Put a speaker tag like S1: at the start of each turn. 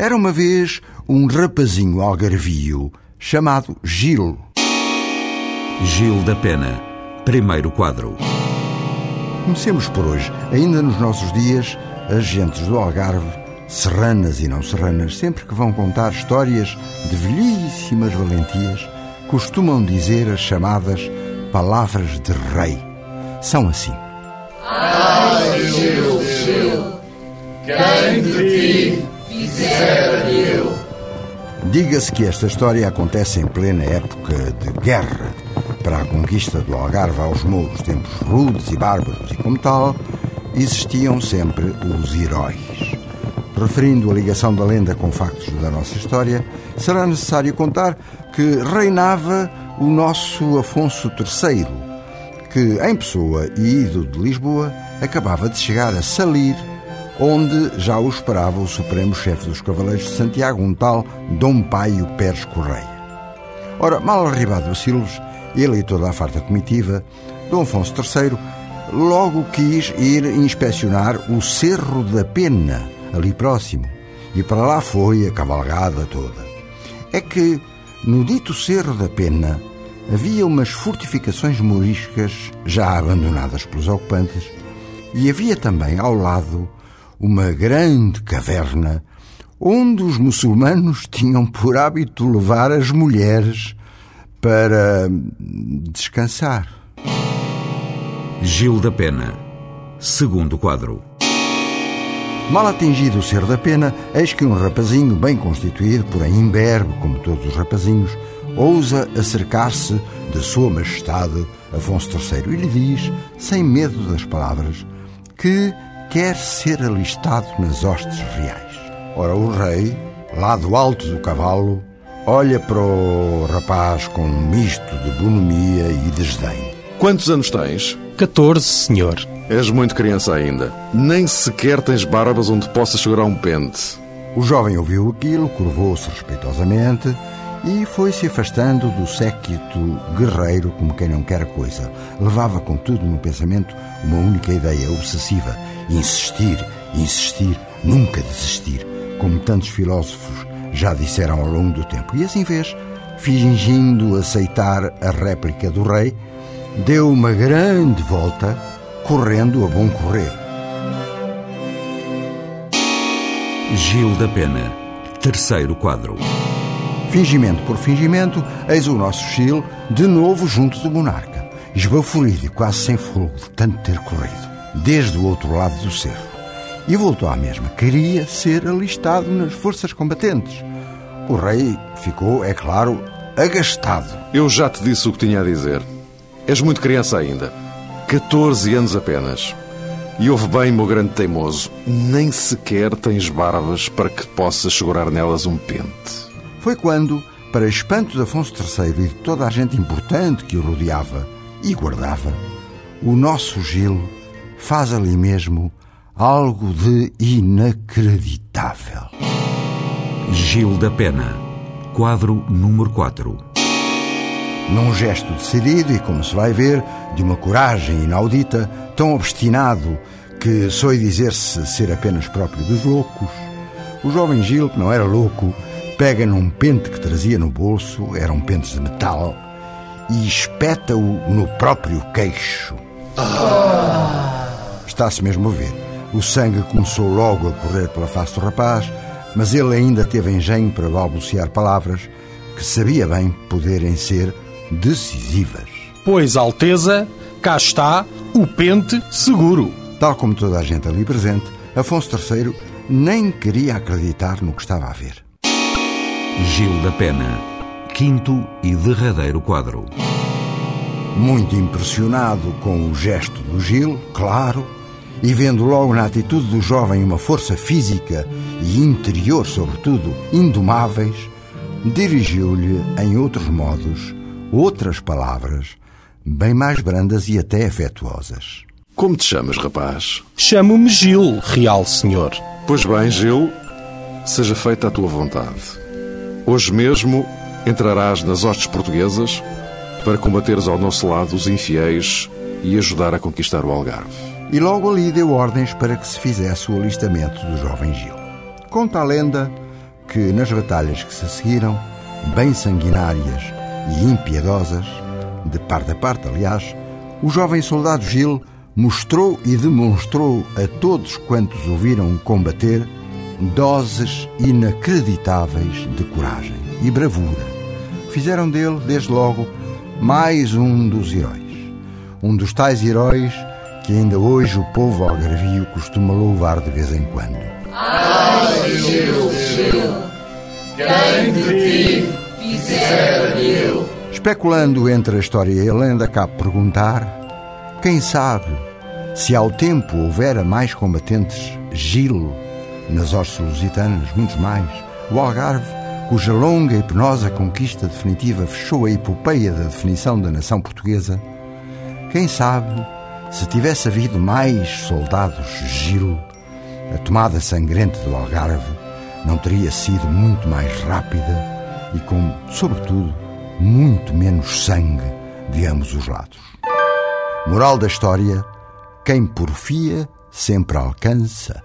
S1: Era uma vez um rapazinho algarvio chamado Gil.
S2: Gil da Pena, primeiro quadro.
S1: Comecemos por hoje. Ainda nos nossos dias, as gentes do Algarve, serranas e não serranas, sempre que vão contar histórias de velhíssimas valentias, costumam dizer as chamadas palavras de rei. São assim.
S3: Ai, Gil, Gil, quem de ti eu.
S1: Diga-se que esta história acontece em plena época de guerra para a conquista do Algarve aos mouros, tempos rudes e bárbaros, e como tal, existiam sempre os heróis. Referindo a ligação da lenda com factos da nossa história, será necessário contar que reinava o nosso Afonso III, que, em Pessoa e ido de Lisboa, acabava de chegar a Salir, onde já o esperava o supremo chefe dos Cavaleiros de Santiago, um tal Dom Paio Pérez Correia. Ora, mal arribado a Silves, ele e toda a farta comitiva, Dom Afonso III logo quis ir inspecionar o Cerro da Pena, ali próximo, e para lá foi a cavalgada toda. É que, no dito Cerro da Pena, havia umas fortificações moriscas já abandonadas pelos ocupantes e havia também ao lado uma grande caverna onde os muçulmanos tinham por hábito levar as mulheres para descansar.
S2: Gil da Pena, segundo quadro.
S1: Mal atingido o ser da pena, eis que um rapazinho bem constituído, porém imberbe, como todos os rapazinhos, ousa acercar-se de Sua Majestade Afonso III e lhe diz, sem medo das palavras, que quer ser alistado nas hostes reais. Ora, o rei, lá do alto do cavalo, olha para o rapaz com um misto de bonomia e desdém.
S4: Quantos anos tens?
S5: 14, senhor.
S4: És muito criança ainda. Nem sequer tens barbas onde possas segurar um pente.
S1: O jovem ouviu aquilo, curvou-se respeitosamente e foi-se afastando do séquito guerreiro como quem não quer coisa. Levava, contudo, no pensamento uma única ideia obsessiva: insistir, insistir, nunca desistir, como tantos filósofos já disseram ao longo do tempo. E assim fez, fingindo aceitar a réplica do rei, deu uma grande volta, correndo a bom correr.
S2: Gil da Pena, terceiro quadro.
S1: Fingimento por fingimento, eis o nosso Gil de novo junto do monarca, esbaforido e quase sem fogo de tanto ter corrido, desde o outro lado do cerro. E voltou à mesma. Queria ser alistado nas forças combatentes. O rei ficou, é claro, agastado.
S4: Eu já te disse o que tinha a dizer. És muito criança ainda. 14 anos apenas. E ouve bem, meu grande teimoso, nem sequer tens barbas para que possas segurar nelas um pente.
S1: Foi quando, para espanto de Afonso III e de toda a gente importante que o rodeava e guardava, o nosso Gil faz ali mesmo algo de inacreditável.
S2: Gil da Pena, quadro número 4.
S1: Num gesto decidido e, como se vai ver, de uma coragem inaudita, tão obstinado que soe dizer-se ser apenas próprio dos loucos, o jovem Gil, que não era louco, pega num pente que trazia no bolso, eram pentes de metal, e espeta-o no próprio queixo. Está-se mesmo a ver. O sangue começou logo a correr pela face do rapaz, mas ele ainda teve engenho para balbuciar palavras que sabia bem poderem ser decisivas.
S5: Pois, Alteza, cá está o pente seguro.
S1: Tal como toda a gente ali presente, Afonso III nem queria acreditar no que estava a ver.
S2: Gil da Pena, quinto e derradeiro quadro.
S1: Muito impressionado com o gesto do Gil, claro, e vendo logo na atitude do jovem uma força física e interior, sobretudo, indomáveis, dirigiu-lhe, em outros modos, outras palavras, bem mais brandas e até afetuosas.
S4: Como te chamas, rapaz?
S5: Chamo-me Gil, real senhor.
S4: Pois bem, Gil, seja feita a tua vontade. Hoje mesmo entrarás nas hostes portuguesas para combateres ao nosso lado os infiéis e ajudar a conquistar o Algarve.
S1: E logo ali deu ordens para que se fizesse o alistamento do jovem Gil. Conta a lenda que nas batalhas que se seguiram, bem sanguinárias e impiedosas, de parte a parte, aliás, o jovem soldado Gil mostrou e demonstrou a todos quantos o viram combater doses inacreditáveis de coragem e bravura. Fizeram dele, desde logo, mais um dos heróis. Um dos tais heróis que ainda hoje o povo algarvio costuma louvar de vez em quando.
S3: Ai, Gil, Gil, quem de ti fizer mil.
S1: Especulando entre a história e a lenda, cabe perguntar: quem sabe se ao tempo houvera mais combatentes Gil nas hostes lusitanas, muitos mais, o Algarve, cuja longa e penosa conquista definitiva fechou a epopeia da definição da nação portuguesa, quem sabe se tivesse havido mais soldados Gil, a tomada sangrenta do Algarve não teria sido muito mais rápida e com, sobretudo, muito menos sangue de ambos os lados. Moral da história: quem porfia sempre alcança.